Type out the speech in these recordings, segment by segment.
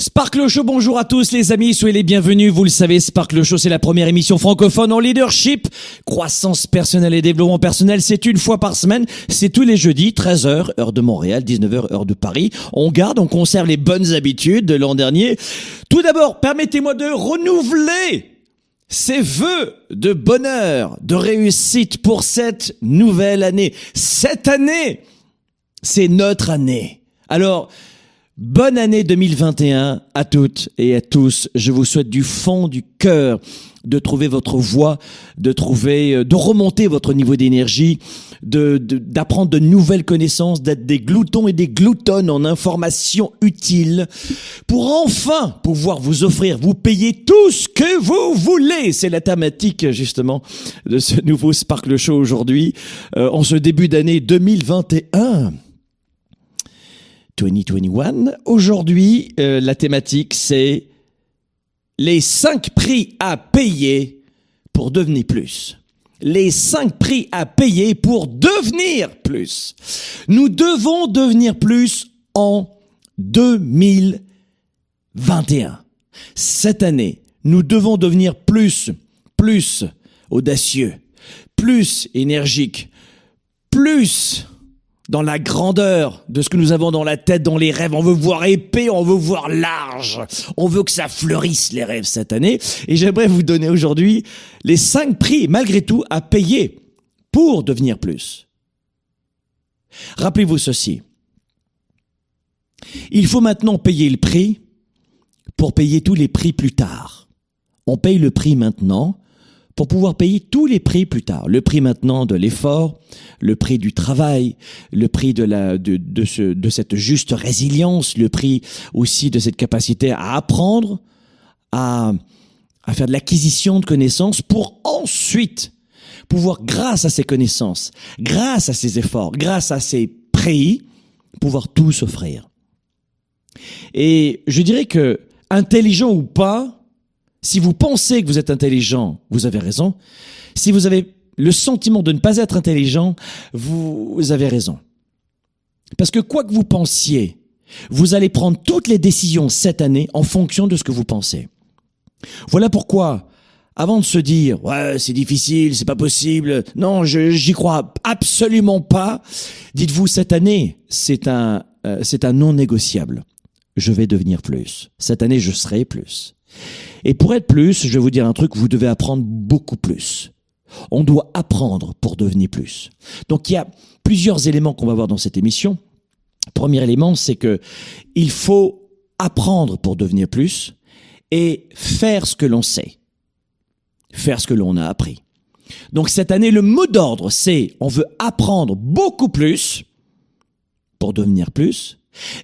Sparkle Show, bonjour à tous les amis, soyez les bienvenus. Vous le savez, Sparkle Show, c'est la première émission francophone en leadership. Croissance personnelle et développement personnel, c'est une fois par semaine. C'est tous les jeudis, 13h, heure de Montréal, 19h, heure de Paris. On garde, on conserve les bonnes habitudes de l'an dernier. Tout d'abord, permettez-moi de renouveler ces vœux de bonheur, de réussite pour cette nouvelle année. Cette année, c'est notre année. Alors, Bonne année 2021 à toutes et à tous. Je vous souhaite du fond du cœur de trouver votre voie, de trouver, euh, de remonter votre niveau d'énergie, de, d'apprendre de, nouvelles connaissances, d'être des gloutons et des gloutonnes en informations utiles pour enfin pouvoir vous offrir, vous payer tout ce que vous voulez. C'est la thématique, justement, de ce nouveau Sparkle Show aujourd'hui, euh, en ce début d'année 2021. 2021. Aujourd'hui, euh, la thématique, c'est les cinq prix à payer pour devenir plus. Les cinq prix à payer pour devenir plus. Nous devons devenir plus en 2021. Cette année, nous devons devenir plus, plus audacieux, plus énergique, plus dans la grandeur de ce que nous avons dans la tête, dans les rêves. On veut voir épais, on veut voir large. On veut que ça fleurisse les rêves cette année. Et j'aimerais vous donner aujourd'hui les cinq prix, malgré tout, à payer pour devenir plus. Rappelez-vous ceci. Il faut maintenant payer le prix pour payer tous les prix plus tard. On paye le prix maintenant pour pouvoir payer tous les prix plus tard. Le prix maintenant de l'effort, le prix du travail, le prix de la de, de, ce, de cette juste résilience, le prix aussi de cette capacité à apprendre, à, à faire de l'acquisition de connaissances pour ensuite pouvoir, grâce à ces connaissances, grâce à ces efforts, grâce à ces prix, pouvoir tout s'offrir. Et je dirais que, intelligent ou pas, si vous pensez que vous êtes intelligent, vous avez raison. Si vous avez le sentiment de ne pas être intelligent, vous avez raison. Parce que quoi que vous pensiez, vous allez prendre toutes les décisions cette année en fonction de ce que vous pensez. Voilà pourquoi, avant de se dire ouais c'est difficile, c'est pas possible, non j'y crois absolument pas, dites-vous cette année c'est un euh, c'est un non négociable. Je vais devenir plus. Cette année je serai plus. Et pour être plus, je vais vous dire un truc, vous devez apprendre beaucoup plus. On doit apprendre pour devenir plus. Donc il y a plusieurs éléments qu'on va voir dans cette émission. Premier élément, c'est que il faut apprendre pour devenir plus et faire ce que l'on sait. Faire ce que l'on a appris. Donc cette année, le mot d'ordre, c'est on veut apprendre beaucoup plus pour devenir plus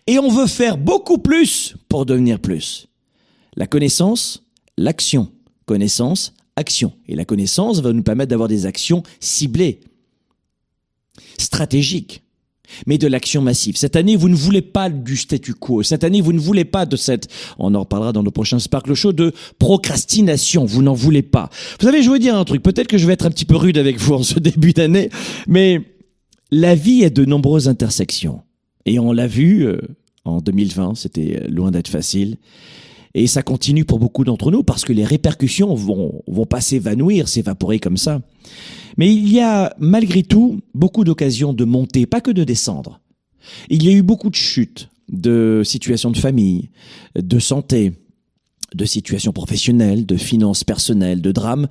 et on veut faire beaucoup plus pour devenir plus. La connaissance, l'action. Connaissance, action. Et la connaissance va nous permettre d'avoir des actions ciblées, stratégiques, mais de l'action massive. Cette année, vous ne voulez pas du statu quo. Cette année, vous ne voulez pas de cette, on en reparlera dans le prochain Sparkle Show, de procrastination. Vous n'en voulez pas. Vous savez, je veux dire un truc. Peut-être que je vais être un petit peu rude avec vous en ce début d'année, mais la vie est de nombreuses intersections. Et on l'a vu euh, en 2020, c'était loin d'être facile. Et ça continue pour beaucoup d'entre nous parce que les répercussions vont, vont pas s'évanouir, s'évaporer comme ça. Mais il y a malgré tout beaucoup d'occasions de monter, pas que de descendre. Il y a eu beaucoup de chutes, de situations de famille, de santé, de situations professionnelles, de finances personnelles, de drames,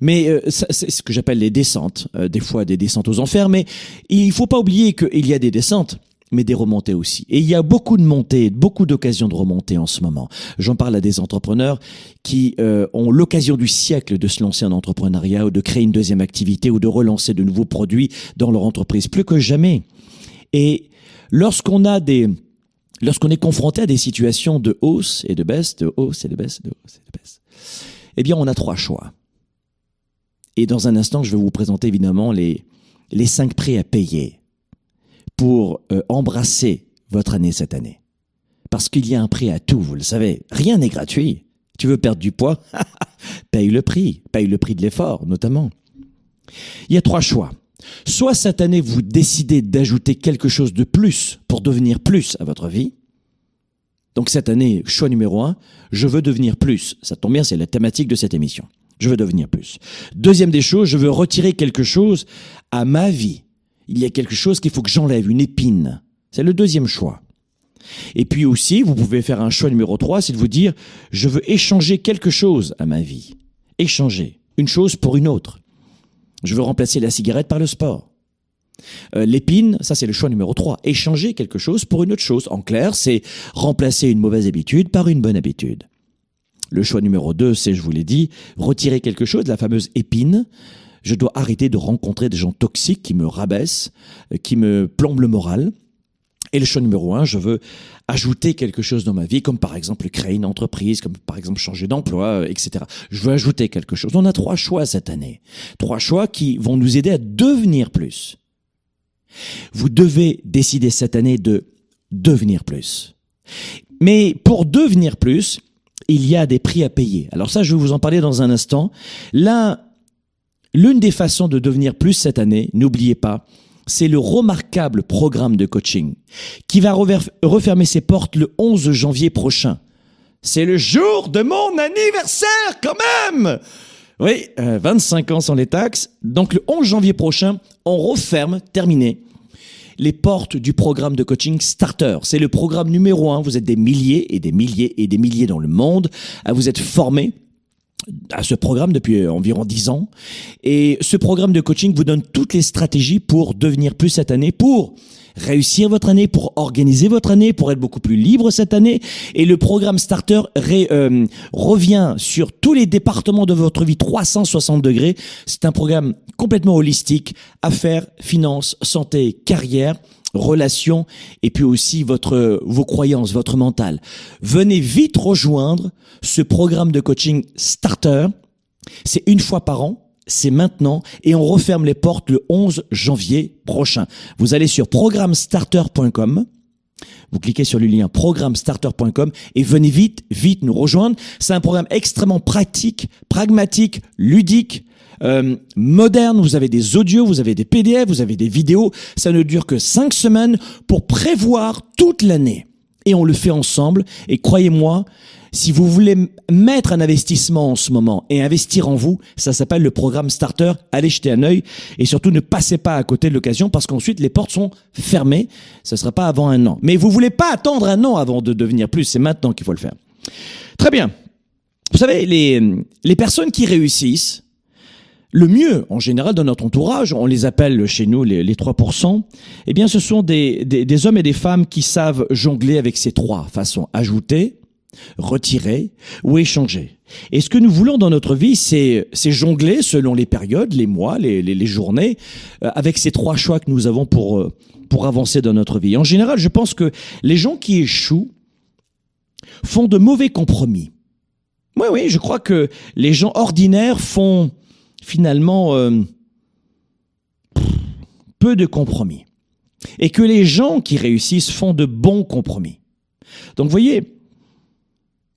mais euh, c'est ce que j'appelle les descentes, euh, des fois des descentes aux enfers, mais il faut pas oublier qu'il y a des descentes, mais des remontées aussi. Et il y a beaucoup de montées, beaucoup d'occasions de remonter en ce moment. J'en parle à des entrepreneurs qui euh, ont l'occasion du siècle de se lancer en entrepreneuriat ou de créer une deuxième activité ou de relancer de nouveaux produits dans leur entreprise, plus que jamais. Et lorsqu'on a des lorsqu'on est confronté à des situations de hausse et de baisse, de hausse et de baisse, de hausse et de baisse, eh bien, on a trois choix. Et dans un instant, je vais vous présenter évidemment les, les cinq prix à payer pour euh, embrasser votre année cette année. Parce qu'il y a un prix à tout, vous le savez. Rien n'est gratuit. Tu veux perdre du poids Paye le prix. Paye le prix de l'effort, notamment. Il y a trois choix. Soit cette année, vous décidez d'ajouter quelque chose de plus pour devenir plus à votre vie. Donc cette année, choix numéro un, je veux devenir plus. Ça tombe bien, c'est la thématique de cette émission. Je veux devenir plus. Deuxième des choses, je veux retirer quelque chose à ma vie. Il y a quelque chose qu'il faut que j'enlève, une épine. C'est le deuxième choix. Et puis aussi, vous pouvez faire un choix numéro trois, c'est de vous dire, je veux échanger quelque chose à ma vie. Échanger. Une chose pour une autre. Je veux remplacer la cigarette par le sport. Euh, l'épine, ça c'est le choix numéro 3. Échanger quelque chose pour une autre chose. En clair, c'est remplacer une mauvaise habitude par une bonne habitude. Le choix numéro 2, c'est, je vous l'ai dit, retirer quelque chose, la fameuse épine. Je dois arrêter de rencontrer des gens toxiques qui me rabaissent, euh, qui me plombent le moral. Et le choix numéro un, je veux ajouter quelque chose dans ma vie, comme par exemple créer une entreprise, comme par exemple changer d'emploi, euh, etc. Je veux ajouter quelque chose. On a trois choix cette année. Trois choix qui vont nous aider à devenir plus. Vous devez décider cette année de devenir plus. Mais pour devenir plus, il y a des prix à payer. Alors ça, je vais vous en parler dans un instant. Là, l'une des façons de devenir plus cette année, n'oubliez pas, c'est le remarquable programme de coaching qui va refermer ses portes le 11 janvier prochain. C'est le jour de mon anniversaire quand même Oui, 25 euh, ans sans les taxes. Donc le 11 janvier prochain, on referme, terminé, les portes du programme de coaching Starter. C'est le programme numéro un. Vous êtes des milliers et des milliers et des milliers dans le monde à vous être formés à ce programme depuis euh, environ dix ans. Et ce programme de coaching vous donne toutes les stratégies pour devenir plus cette année, pour réussir votre année, pour organiser votre année, pour être beaucoup plus libre cette année. Et le programme Starter euh, revient sur tous les départements de votre vie 360 degrés. C'est un programme complètement holistique, affaires, finances, santé, carrière relations et puis aussi votre vos croyances, votre mental. Venez vite rejoindre ce programme de coaching Starter. C'est une fois par an. C'est maintenant et on referme les portes le 11 janvier prochain. Vous allez sur programmestarter.com. Vous cliquez sur le lien programmestarter.com et venez vite, vite nous rejoindre. C'est un programme extrêmement pratique, pragmatique, ludique, euh, moderne, vous avez des audios, vous avez des PDF, vous avez des vidéos. Ça ne dure que cinq semaines pour prévoir toute l'année. Et on le fait ensemble. Et croyez-moi, si vous voulez mettre un investissement en ce moment et investir en vous, ça s'appelle le programme Starter. Allez jeter un œil et surtout ne passez pas à côté de l'occasion parce qu'ensuite les portes sont fermées. Ce ne sera pas avant un an. Mais vous voulez pas attendre un an avant de devenir plus. C'est maintenant qu'il faut le faire. Très bien. Vous savez, les, les personnes qui réussissent, le mieux, en général, dans notre entourage, on les appelle chez nous les, 3%, eh bien, ce sont des, des, hommes et des femmes qui savent jongler avec ces trois façons. Ajouter, retirer ou échanger. Et ce que nous voulons dans notre vie, c'est jongler selon les périodes, les mois, les, les, les journées, euh, avec ces trois choix que nous avons pour, euh, pour avancer dans notre vie. En général, je pense que les gens qui échouent font de mauvais compromis. Oui, oui, je crois que les gens ordinaires font finalement euh, peu de compromis. Et que les gens qui réussissent font de bons compromis. Donc vous voyez,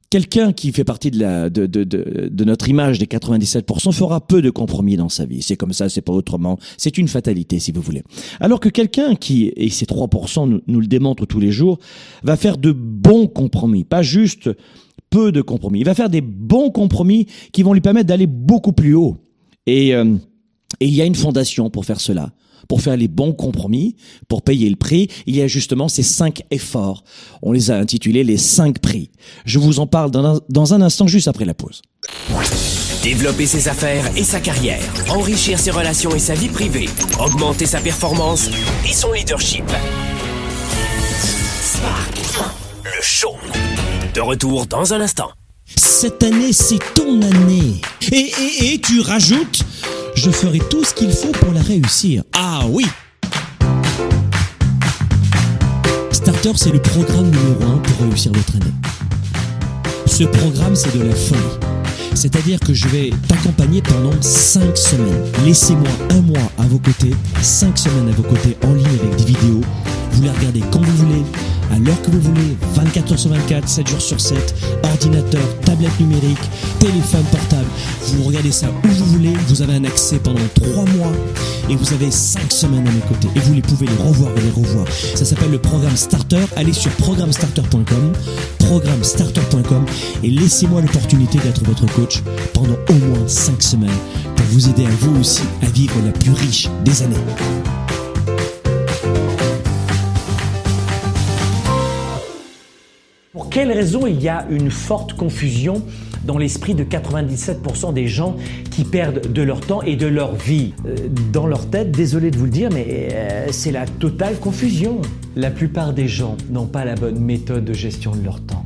quelqu'un qui fait partie de, notre image des 97% fera peu de compromis dans sa vie. C'est comme ça, c'est pas autrement. C'est une fatalité, si vous voulez. Alors que quelqu'un qui, et ces 3% nous, nous le démontrent tous les jours, va faire de bons compromis, pas juste peu de compromis. Il va faire des bons compromis qui vont lui permettre d'aller beaucoup plus haut. Et euh, il y a une fondation pour faire cela pour faire les bons compromis, pour payer le prix, il y a justement ces cinq efforts. On les a intitulés les cinq prix. Je vous en parle dans un, instant juste après la pause. Développer ses affaires et sa carrière, enrichir ses relations et sa vie privée, augmenter sa performance et son leadership. Le show. De retour dans un instant. Cette année, c'est ton année. Et, et, tu rajoutes, je ferai tout ce qu'il faut pour la réussir. Ah oui Starter, c'est le programme numéro un pour réussir votre année. Ce programme, c'est de la folie. C'est-à-dire que je vais t'accompagner pendant 5 semaines. Laissez-moi un mois à vos côtés, 5 semaines à vos côtés en ligne avec des vidéos. Vous les regardez quand vous voulez, à l'heure que vous voulez, 24 heures sur 24, 7 jours sur 7, ordinateur, tablette numérique, téléphone portable. Vous regardez ça où vous voulez, vous avez un accès pendant 3 mois et vous avez 5 semaines à mes côtés et vous les pouvez les revoir et les revoir. Ça s'appelle le programme Starter. Allez sur programmestarter.com, programmestarter.com et laissez-moi l'opportunité d'être votre coach pendant au moins 5 semaines pour vous aider à vous aussi à vivre la plus riche des années. Pour quelle raison il y a une forte confusion dans l'esprit de 97% des gens qui perdent de leur temps et de leur vie? Euh, Dans leur tête, désolé de vous le dire, mais euh, c'est la totale confusion. La plupart des gens n'ont pas la bonne méthode de gestion de leur temps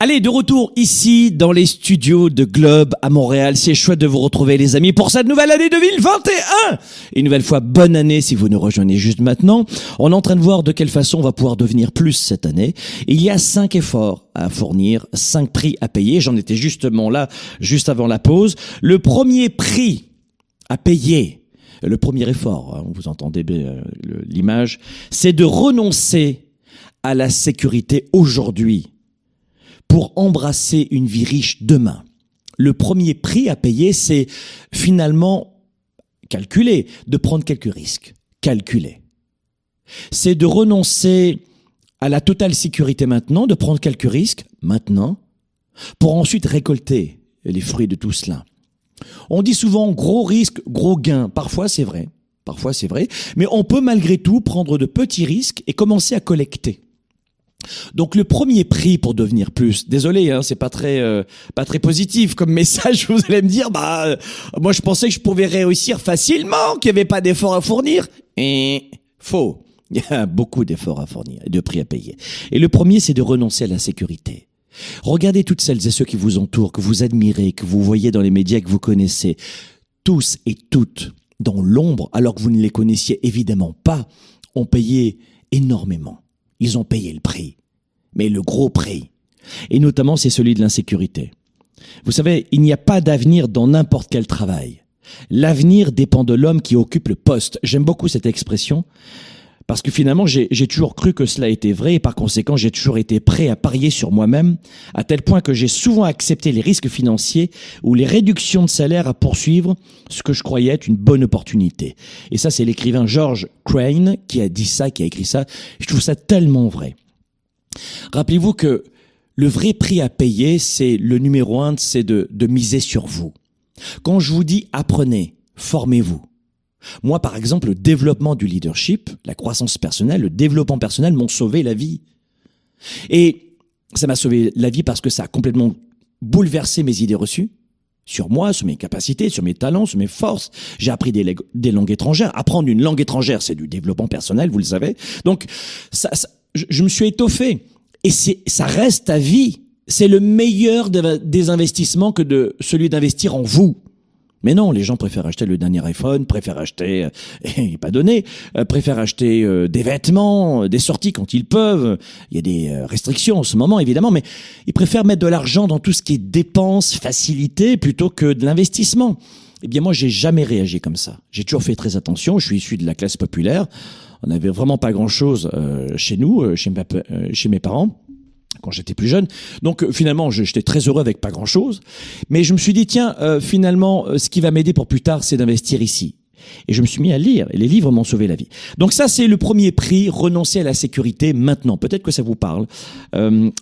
Allez, de retour ici dans les studios de Globe à Montréal. C'est chouette de vous retrouver les amis pour cette nouvelle année 2021. Une nouvelle fois, bonne année si vous nous rejoignez juste maintenant. On est en train de voir de quelle façon on va pouvoir devenir plus cette année. Il y a cinq efforts à fournir, cinq prix à payer. J'en étais justement là, juste avant la pause. Le premier prix à payer, le premier effort, hein, vous entendez euh, l'image, c'est de renoncer à la sécurité aujourd'hui pour embrasser une vie riche demain. Le premier prix à payer, c'est finalement calculer, de prendre quelques risques, calculer. C'est de renoncer à la totale sécurité maintenant, de prendre quelques risques maintenant, pour ensuite récolter les fruits de tout cela. On dit souvent gros risque, gros gain. Parfois c'est vrai, parfois c'est vrai, mais on peut malgré tout prendre de petits risques et commencer à collecter. Donc le premier prix pour devenir plus, désolé, hein, c'est pas très euh, pas très positif comme message. Vous allez me dire, bah euh, moi je pensais que je pouvais réussir facilement, qu'il n'y avait pas d'efforts à fournir. Et faux, il y a beaucoup d'efforts à fournir de prix à payer. Et le premier, c'est de renoncer à la sécurité. Regardez toutes celles et ceux qui vous entourent, que vous admirez, que vous voyez dans les médias, que vous connaissez, tous et toutes dans l'ombre, alors que vous ne les connaissiez évidemment pas, ont payé énormément. Ils ont payé le prix, mais le gros prix. Et notamment, c'est celui de l'insécurité. Vous savez, il n'y a pas d'avenir dans n'importe quel travail. L'avenir dépend de l'homme qui occupe le poste. J'aime beaucoup cette expression parce que finalement, j'ai toujours cru que cela était vrai et par conséquent, j'ai toujours été prêt à parier sur moi-même, à tel point que j'ai souvent accepté les risques financiers ou les réductions de salaire à poursuivre ce que je croyais être une bonne opportunité. Et ça, c'est l'écrivain George Crane qui a dit ça, qui a écrit ça. Je trouve ça tellement vrai. Rappelez-vous que le vrai prix à payer, c'est le numéro un, c'est de, de miser sur vous. Quand je vous dis apprenez, formez-vous. Moi, par exemple, le développement du leadership, la croissance personnelle, le développement personnel m'ont sauvé la vie. Et ça m'a sauvé la vie parce que ça a complètement bouleversé mes idées reçues sur moi, sur mes capacités, sur mes talents, sur mes forces. J'ai appris des, langues étrangères. Apprendre une langue étrangère, c'est du développement personnel, vous le savez. Donc, ça, je, je, me suis étoffé. Et ça reste à vie. C'est le meilleur des investissements que de celui d'investir en vous. Mais non, les gens préfèrent acheter le dernier iPhone, préfèrent acheter, euh, et pas donné, euh, préfèrent acheter euh, des vêtements, des sorties quand ils peuvent. Il y a des restrictions en ce moment, évidemment, mais ils préfèrent mettre de l'argent dans tout ce qui est dépenses, facilité, plutôt que de l'investissement. Eh bien, moi, j'ai jamais réagi comme ça. J'ai toujours fait très attention. Je suis issu de la classe populaire. On n'avait vraiment pas grand-chose chez nous, chez mes parents quand j'étais plus jeune. Donc euh, finalement, j'étais très heureux avec pas grand-chose. Mais je me suis dit, tiens, euh, finalement, euh, ce qui va m'aider pour plus tard, c'est d'investir ici. Et je me suis mis à lire, et les livres m'ont sauvé la vie. Donc ça, c'est le premier prix, renoncer à la sécurité maintenant. Peut-être que ça vous parle.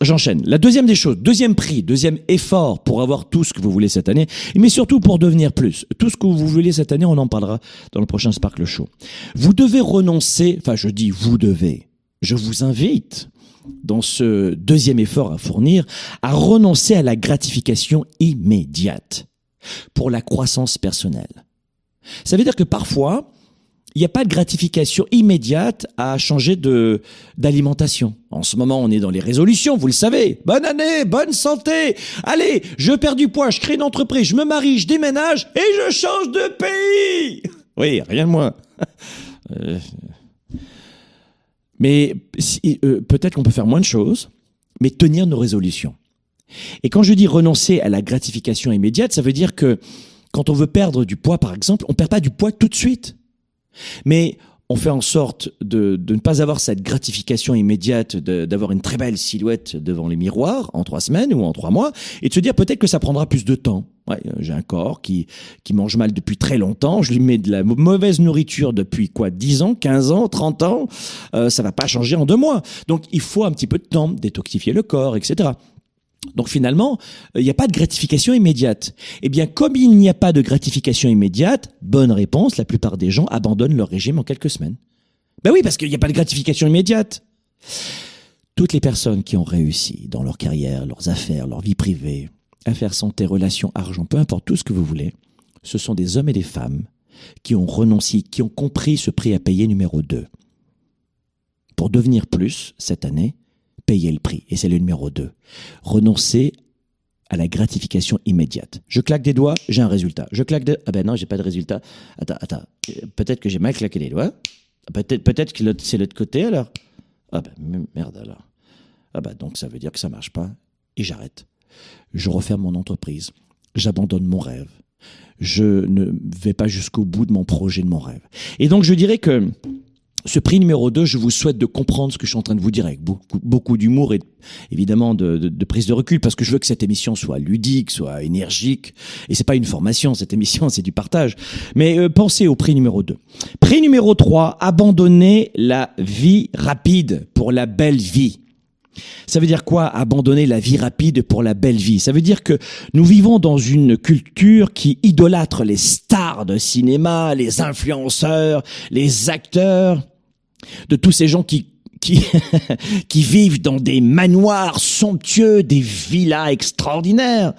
J'enchaîne. La deuxième des choses, deuxième prix, deuxième effort pour avoir tout ce que vous voulez cette année, mais surtout pour devenir plus. Tout ce que vous voulez cette année, on en parlera dans le prochain Sparkle Show. Vous devez renoncer, enfin je dis vous devez, je vous invite dans ce deuxième effort à fournir, à renoncer à la gratification immédiate pour la croissance personnelle. Ça veut dire que parfois, il n'y a pas de gratification immédiate à changer de d'alimentation. En ce moment, on est dans les résolutions, vous le savez. Bonne année, bonne santé. Allez, je perds du poids, je crée une entreprise, je me marie, je déménage et je change de pays. Oui, rien de moins. Euh, mais euh, peut-être qu'on peut faire moins de choses, mais tenir nos résolutions. Et quand je dis renoncer à la gratification immédiate, ça veut dire que quand on veut perdre du poids, par exemple, on perd pas du poids tout de suite. Mais on fait en sorte de, de ne pas avoir cette gratification immédiate, d'avoir une très belle silhouette devant les miroirs en trois semaines ou en trois mois, et de se dire peut-être que ça prendra plus de temps. Ouais, euh, j'ai un corps qui, qui mange mal depuis très longtemps, je lui mets de la mauvaise nourriture depuis quoi 10 ans, 15 ans, 30 ans, euh, ça va pas changer en deux mois. Donc il faut un petit peu de temps, détoxifier le corps, etc. Donc finalement, il n'y a pas de gratification immédiate. Eh bien, comme il n'y a pas de gratification immédiate, bonne réponse, la plupart des gens abandonnent leur régime en quelques semaines. Ben oui, parce qu'il n'y a pas de gratification immédiate. Toutes les personnes qui ont réussi dans leur carrière, leurs affaires, leur vie privée, affaires santé, relations, argent, peu importe tout ce que vous voulez, ce sont des hommes et des femmes qui ont renoncé, qui ont compris ce prix à payer numéro 2. Pour devenir plus cette année, payer le prix. Et c'est le numéro 2. Renoncer à la gratification immédiate. Je claque des doigts, j'ai un résultat. Je claque des... Ah ben non, j'ai pas de résultat. Attends, attends. Peut-être que j'ai mal claqué les doigts. Peut-être peut-être que c'est l'autre côté alors. Ah ben merde alors. Ah ben donc ça veut dire que ça marche pas. Et j'arrête. Je referme mon entreprise. J'abandonne mon rêve. Je ne vais pas jusqu'au bout de mon projet, de mon rêve. Et donc je dirais que ce prix numéro 2, je vous souhaite de comprendre ce que je suis en train de vous dire avec beaucoup, beaucoup d'humour et évidemment de, de, de, prise de recul parce que je veux que cette émission soit ludique, soit énergique. Et c'est pas une formation, cette émission, c'est du partage. Mais euh, pensez au prix numéro 2. Prix numéro 3, abandonner la vie rapide pour la belle vie. Ça veut dire quoi abandonner la vie rapide pour la belle vie? Ça veut dire que nous vivons dans une culture qui idolâtre les stars de cinéma, les influenceurs, les acteurs de tous ces gens qui qui, qui vivent dans des manoirs somptueux, des villas extraordinaires.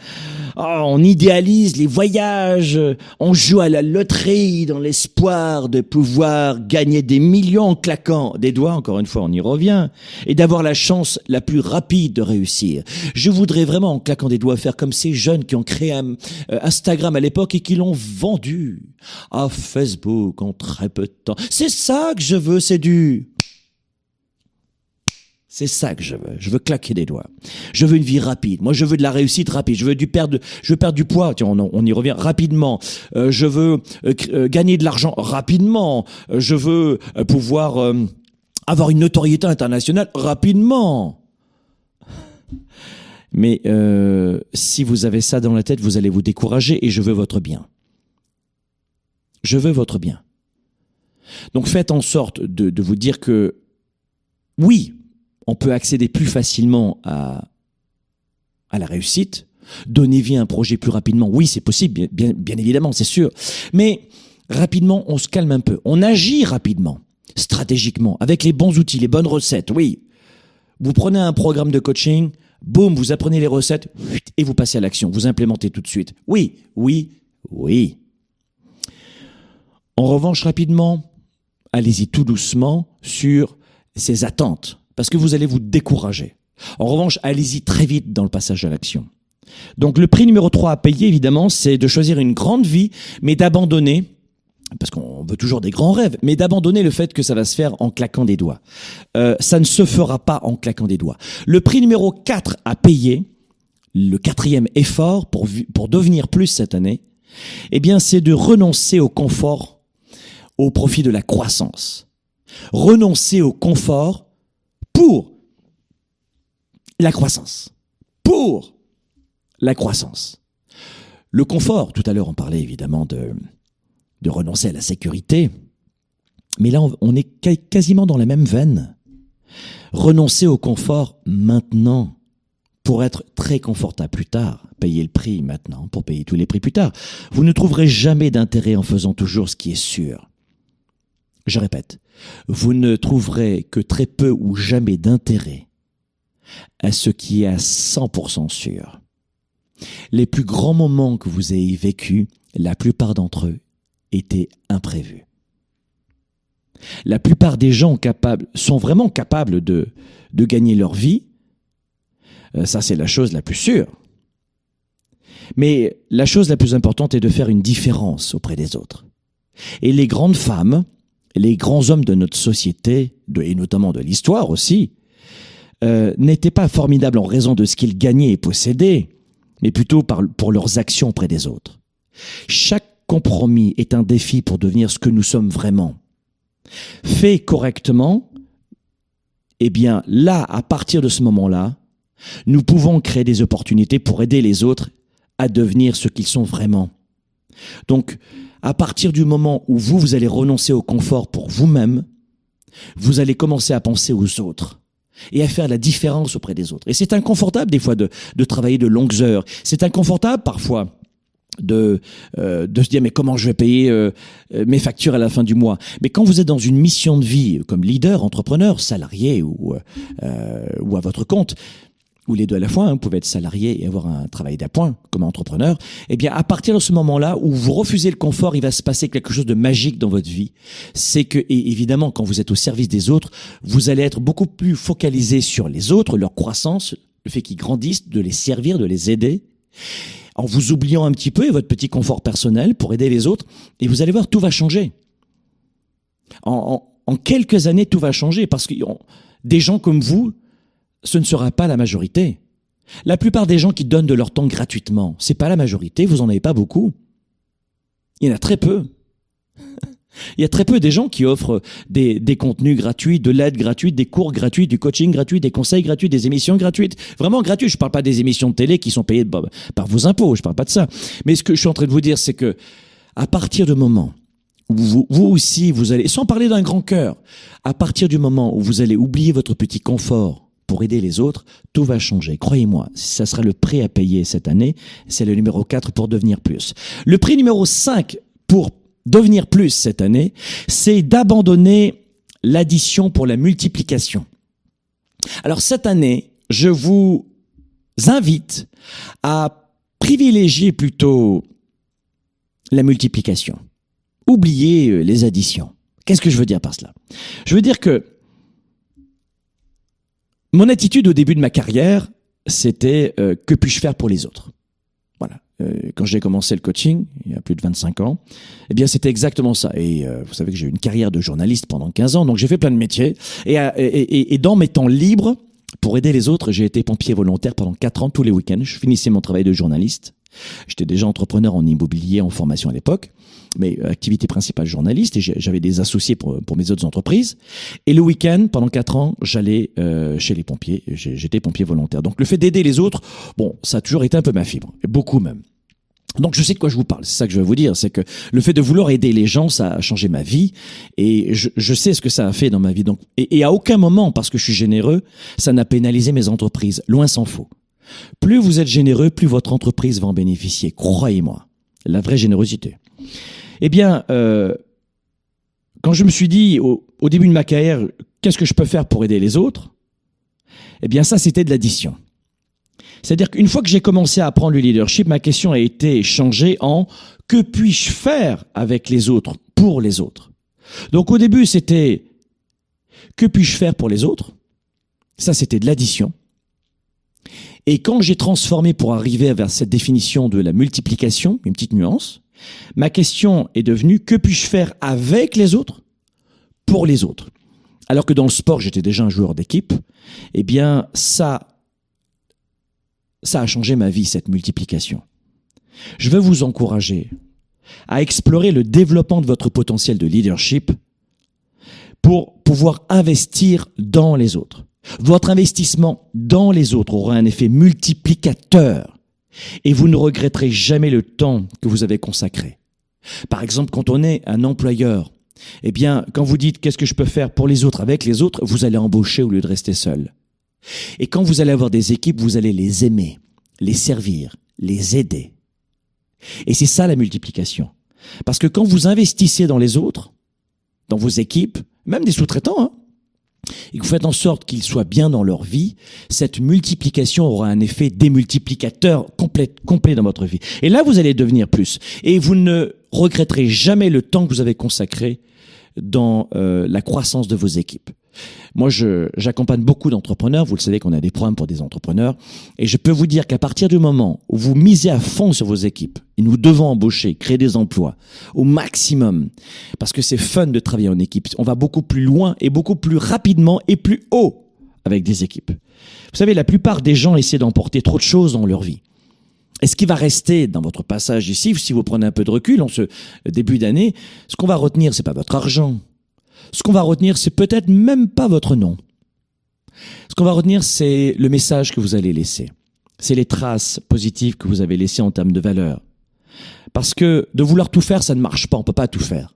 Oh, on idéalise les voyages, on joue à la loterie dans l'espoir de pouvoir gagner des millions en claquant des doigts, encore une fois on y revient, et d'avoir la chance la plus rapide de réussir. Je voudrais vraiment en claquant des doigts faire comme ces jeunes qui ont créé un, euh, Instagram à l'époque et qui l'ont vendu à Facebook en très peu de temps. C'est ça que je veux, c'est du c'est ça que je veux. Je veux claquer des doigts. Je veux une vie rapide. Moi, je veux de la réussite rapide. Je veux du perdre, je veux perdre du poids. Tiens, on, y revient rapidement. Euh, je veux euh, euh, gagner de l'argent rapidement. je veux pouvoir avoir une notoriété internationale rapidement. Mais si vous avez ça dans la tête, vous allez vous décourager et je veux votre bien. Je veux votre bien. Donc faites en sorte de, de vous dire que oui, on peut accéder plus facilement à, à la réussite, donner vie à un projet plus rapidement. Oui, c'est possible, bien, bien, évidemment, c'est sûr. Mais rapidement, on se calme un peu. On agit rapidement, stratégiquement, avec les bons outils, les bonnes recettes. Oui. Vous prenez un programme de coaching, boum, vous apprenez les recettes et vous passez à l'action, vous implémentez tout de suite. Oui, oui, oui. En revanche, rapidement, allez-y tout doucement sur ces attentes, parce que vous allez vous décourager. En revanche, allez-y très vite dans le passage à l'action. Donc le prix numéro 3 à payer, évidemment, c'est de choisir une grande vie, mais d'abandonner parce qu'on veut toujours des grands rêves, mais d'abandonner le fait que ça va se faire en claquant des doigts. Euh, ça ne se fera pas en claquant des doigts. Le prix numéro 4 à payer, le quatrième effort pour, pour devenir plus cette année, eh bien, c'est de renoncer au confort au profit de la croissance. Renoncer au confort pour la croissance. Pour la croissance. Le confort, tout à l'heure on parlait évidemment de, de renoncer à la sécurité. Mais là, on est quasiment dans la même veine. Renoncer au confort maintenant pour être très confortable plus tard. Payer le prix maintenant pour payer tous les prix plus tard. Vous ne trouverez jamais d'intérêt en faisant toujours ce qui est sûr. Je répète, vous ne trouverez que très peu ou jamais d'intérêt à ce qui est à 100% sûr. Les plus grands moments que vous ayez vécus, la plupart d'entre eux était imprévu. La plupart des gens capables sont vraiment capables de, de gagner leur vie. Euh, ça, c'est la chose la plus sûre. Mais la chose la plus importante est de faire une différence auprès des autres. Et les grandes femmes, les grands hommes de notre société, et notamment de l'histoire aussi, euh, n'étaient pas formidables en raison de ce qu'ils gagnaient et possédaient, mais plutôt par, pour leurs actions auprès des autres. Chaque compromis est un défi pour devenir ce que nous sommes vraiment. Fait correctement, eh bien là, à partir de ce moment-là, nous pouvons créer des opportunités pour aider les autres à devenir ce qu'ils sont vraiment. Donc, à partir du moment où vous, vous allez renoncer au confort pour vous-même, vous allez commencer à penser aux autres et à faire la différence auprès des autres. Et c'est inconfortable des fois de, de travailler de longues heures. C'est inconfortable parfois de euh, de se dire mais comment je vais payer euh, euh, mes factures à la fin du mois? Mais quand vous êtes dans une mission de vie comme leader entrepreneur salarié ou ou à votre compte ou les deux à la fois, hein, vous pouvez être salarié et avoir un travail d'appoint comme entrepreneur, eh bien, à partir de ce moment-là où vous refusez le confort, il va se passer quelque chose de magique dans votre vie. C'est que, évidemment, quand vous êtes au service des autres, vous allez être beaucoup plus focalisé sur les autres, leur croissance, le fait qu'ils grandissent, de les servir, de les aider en vous oubliant un petit peu et votre petit confort personnel pour aider les autres. Et vous allez voir, tout va changer. En, quelques années, tout va changer parce que des gens comme vous, ce ne sera pas la majorité. La plupart des gens qui donnent de leur temps gratuitement, c'est pas la majorité, vous en avez pas beaucoup. Il y en a très peu. Il y a très peu des gens qui offrent des, contenus gratuits, de l'aide gratuite, des cours gratuits, du coaching gratuit, des conseils gratuits, des émissions gratuites. Vraiment gratuits. Je parle pas des émissions de télé qui sont payées par vos impôts. Je parle pas de ça. Mais ce que je suis en train de vous dire, c'est que à partir du moment où vous, vous aussi, vous allez, sans parler d'un grand cœur, à partir du moment où vous allez oublier votre petit confort pour aider les autres, tout va changer. Croyez-moi, ça sera le prix à payer cette année. C'est le numéro 4 pour devenir plus. Le prix numéro 5 pour devenir plus cette année, c'est d'abandonner l'addition pour la multiplication. Alors cette année, je vous invite à privilégier plutôt la multiplication. Oubliez euh, les additions. Qu'est-ce que je veux dire par cela? Je veux dire que mon attitude au début de ma carrière, c'était euh, que puis-je faire pour les autres? Euh, quand j'ai commencé le coaching, il y a plus de 25 ans, eh bien c'était exactement ça. Et euh, vous savez que j'ai eu une carrière de journaliste pendant 15 ans, donc j'ai fait plein de métiers. Euh, et, et, et, dans mes temps libres, pour aider les autres, j'ai été pompier volontaire pendant 4 ans tous les week-ends. Je finissais mon travail de journaliste. J'étais déjà entrepreneur en immobilier, en formation à l'époque, mais activité principale journaliste et j'avais des associés pour, pour, mes autres entreprises. Et le week-end, pendant quatre ans, j'allais chez les pompiers. J'étais pompier volontaire. Donc le fait d'aider les autres, bon, ça a toujours été un peu ma fibre, beaucoup même. Donc je sais de quoi je vous parle, c'est ça que je veux vous dire, c'est que le fait de vouloir aider les gens, ça a changé ma vie et je, je sais ce que ça a fait dans ma vie. Donc et, et, à aucun moment, parce que je suis généreux, ça n'a pénalisé mes entreprises, loin s'en faut. Plus vous êtes généreux, plus votre entreprise va en bénéficier, croyez-moi. La vraie générosité. Eh bien, euh, quand je me suis dit au, au début de ma carrière, qu'est-ce que je peux faire pour aider les autres? Eh bien ça, c'était de l'addition. C'est-à-dire qu'une fois que j'ai commencé à apprendre le leadership, ma question a été changée en que puis-je faire avec les autres, pour les autres? Donc au début, c'était que puis-je faire pour les autres? Ça, c'était de l'addition. Et quand j'ai transformé pour arriver vers cette définition de la multiplication, une petite nuance, ma question est devenue que puis-je faire avec les autres pour les autres? Alors que dans le sport, j'étais déjà un joueur d'équipe, eh bien ça ça a changé ma vie cette multiplication. Je veux vous encourager à explorer le développement de votre potentiel de leadership pour pouvoir investir dans les autres. Votre investissement dans les autres aura un effet multiplicateur et vous ne regretterez jamais le temps que vous avez consacré. Par exemple, quand on est un employeur, eh bien, quand vous dites qu'est-ce que je peux faire pour les autres avec les autres, vous allez embaucher au lieu de rester seul. Et quand vous allez avoir des équipes, vous allez les aimer, les servir, les aider. Et c'est ça la multiplication. Parce que quand vous investissez dans les autres, dans vos équipes, même des sous-traitants, hein, et que vous faites en sorte qu'ils soient bien dans leur vie, cette multiplication aura un effet démultiplicateur complet, dans votre vie. Et là, vous allez devenir plus. Et vous ne regretterez jamais le temps que vous avez consacré dans euh, la croissance de vos équipes. Moi, j'accompagne beaucoup d'entrepreneurs. Vous le savez qu'on a des programmes pour des entrepreneurs. Et je peux vous dire qu'à partir du moment où vous misez à fond sur vos équipes, et nous devons embaucher, créer des emplois au maximum, parce que c'est fun de travailler en équipe. On va beaucoup plus loin et beaucoup plus rapidement et plus haut avec des équipes. Vous savez, la plupart des gens essaient d'emporter trop de choses dans leur vie. Et ce qui va rester dans votre passage ici, si vous prenez un peu de recul en ce début d'année, ce qu'on va retenir, c'est pas votre argent. Ce qu'on va retenir, c'est peut-être même pas votre nom. Ce qu'on va retenir, c'est le message que vous allez laisser. C'est les traces positives que vous avez laissées en termes de valeur. Parce que de vouloir tout faire, ça ne marche pas. On peut pas tout faire.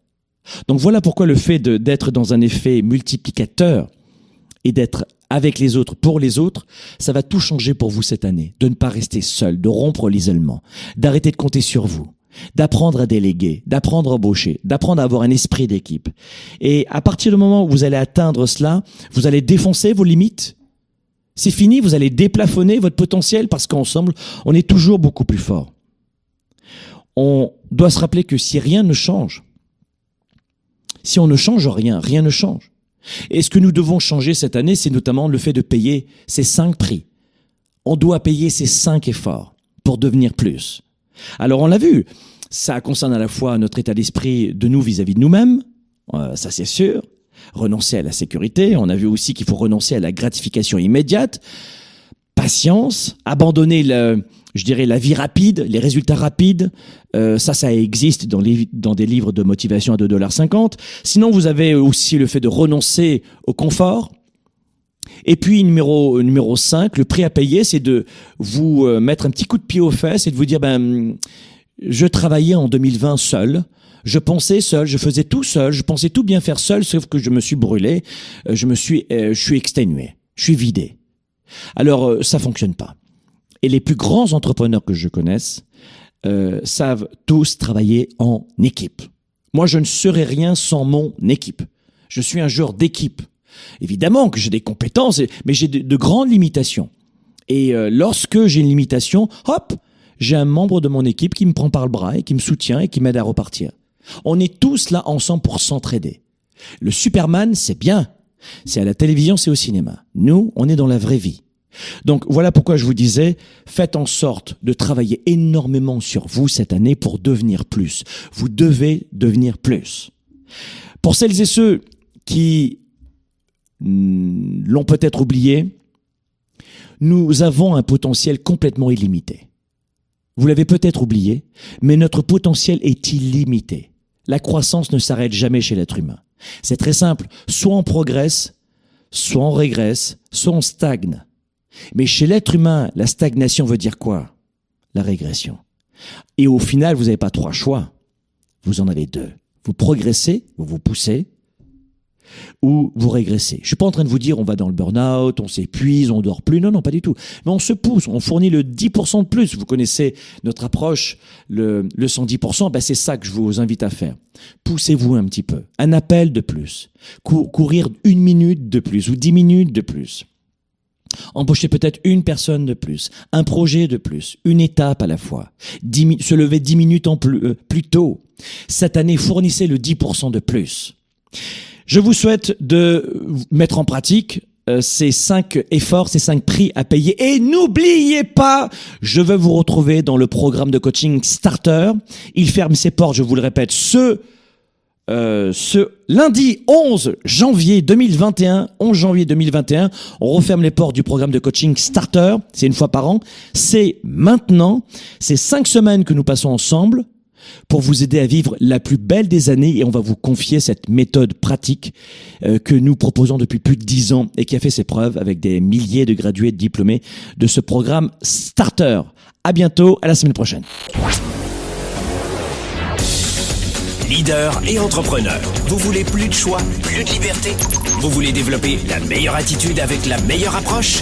Donc voilà pourquoi le fait d'être dans un effet multiplicateur et d'être avec les autres, pour les autres, ça va tout changer pour vous cette année. De ne pas rester seul, de rompre l'isolement, d'arrêter de compter sur vous, d'apprendre à déléguer, d'apprendre à embaucher, d'apprendre à avoir un esprit d'équipe. Et à partir du moment où vous allez atteindre cela, vous allez défoncer vos limites. C'est fini, vous allez déplafonner votre potentiel parce qu'ensemble, on est toujours beaucoup plus fort. On doit se rappeler que si rien ne change, si on ne change rien, rien ne change. Et ce que nous devons changer cette année, c'est notamment le fait de payer ces cinq prix. On doit payer ces cinq efforts pour devenir plus. Alors on l'a vu, ça concerne à la fois notre état d'esprit de nous vis-à-vis de nous-mêmes, euh, ça c'est sûr, renoncer à la sécurité, on a vu aussi qu'il faut renoncer à la gratification immédiate, patience, abandonner le, je dirais la vie rapide, les résultats rapides, euh, ça, ça existe dans, les, dans des livres de motivation à 2,50$. Sinon, vous avez aussi le fait de renoncer au confort. Et puis, numéro, numéro 5, le prix à payer, c'est de vous euh, mettre un petit coup de pied aux fesses et de vous dire, ben, je travaillais en 2020 seul. Je pensais seul, je faisais tout seul, je pensais tout bien faire seul, sauf que je me suis brûlé, euh, je me suis, je suis exténué, je suis vidé. Alors, ça fonctionne pas. Et les plus grands entrepreneurs que je connaisse euh, savent tous travailler en équipe. Moi, je ne serais rien sans mon équipe. Je suis un joueur d'équipe. Évidemment que j'ai des compétences, mais j'ai de, grandes limitations. Et euh, lorsque j'ai une limitation, hop, j'ai un membre de mon équipe qui me prend par le bras et qui me soutient et qui m'aide à repartir. On est tous là ensemble pour s'entraider. Le Superman, c'est bien. C'est à la télévision, c'est au cinéma. Nous, on est dans la vraie vie. Donc voilà pourquoi je vous disais, faites en sorte de travailler énormément sur vous cette année pour devenir plus. Vous devez devenir plus. Pour celles et ceux qui l'ont peut-être oublié, nous avons un potentiel complètement illimité. Vous l'avez peut-être oublié, mais notre potentiel est illimité. La croissance ne s'arrête jamais chez l'être humain. C'est très simple, soit on progresse, soit on régresse, soit on stagne. Mais chez l'être humain, la stagnation veut dire quoi? La régression. Et au final, vous n'avez pas trois choix. Vous en avez deux. Vous progressez, vous vous poussez, ou vous régressez. Je suis pas en train de vous dire on va dans le burn-out, on s'épuise, on dort plus. Non, non, pas du tout. Mais on se pousse, on fournit le 10% de plus. Vous connaissez notre approche, le, le 110%. Ben c'est ça que je vous invite à faire. Poussez-vous un petit peu. Un appel de plus. courir une minute de plus ou dix minutes de plus. Embaucher peut-être une personne de plus, un projet de plus, une étape à la fois. se lever dix minutes plus, euh, plus tôt. Cette année, fournissez le 10% de plus. Je vous souhaite de mettre en pratique euh, ces cinq efforts, ces cinq prix à payer. Et n'oubliez pas, je veux vous retrouver dans le programme de coaching Starter. Il ferme ses portes, je vous le répète, ce euh, ce lundi 11 janvier 2021, 11 janvier 2021, on referme les portes du programme de coaching Starter. C'est une fois par an. C'est maintenant. C'est cinq semaines que nous passons ensemble pour vous aider à vivre la plus belle des années et on va vous confier cette méthode pratique euh, que nous proposons depuis plus de dix ans et qui a fait ses preuves avec des milliers de gradués diplômés de ce programme Starter. À bientôt, à la semaine prochaine. Leader et entrepreneur, vous voulez plus de choix, plus de liberté? Vous voulez développer la meilleure attitude avec la meilleure approche?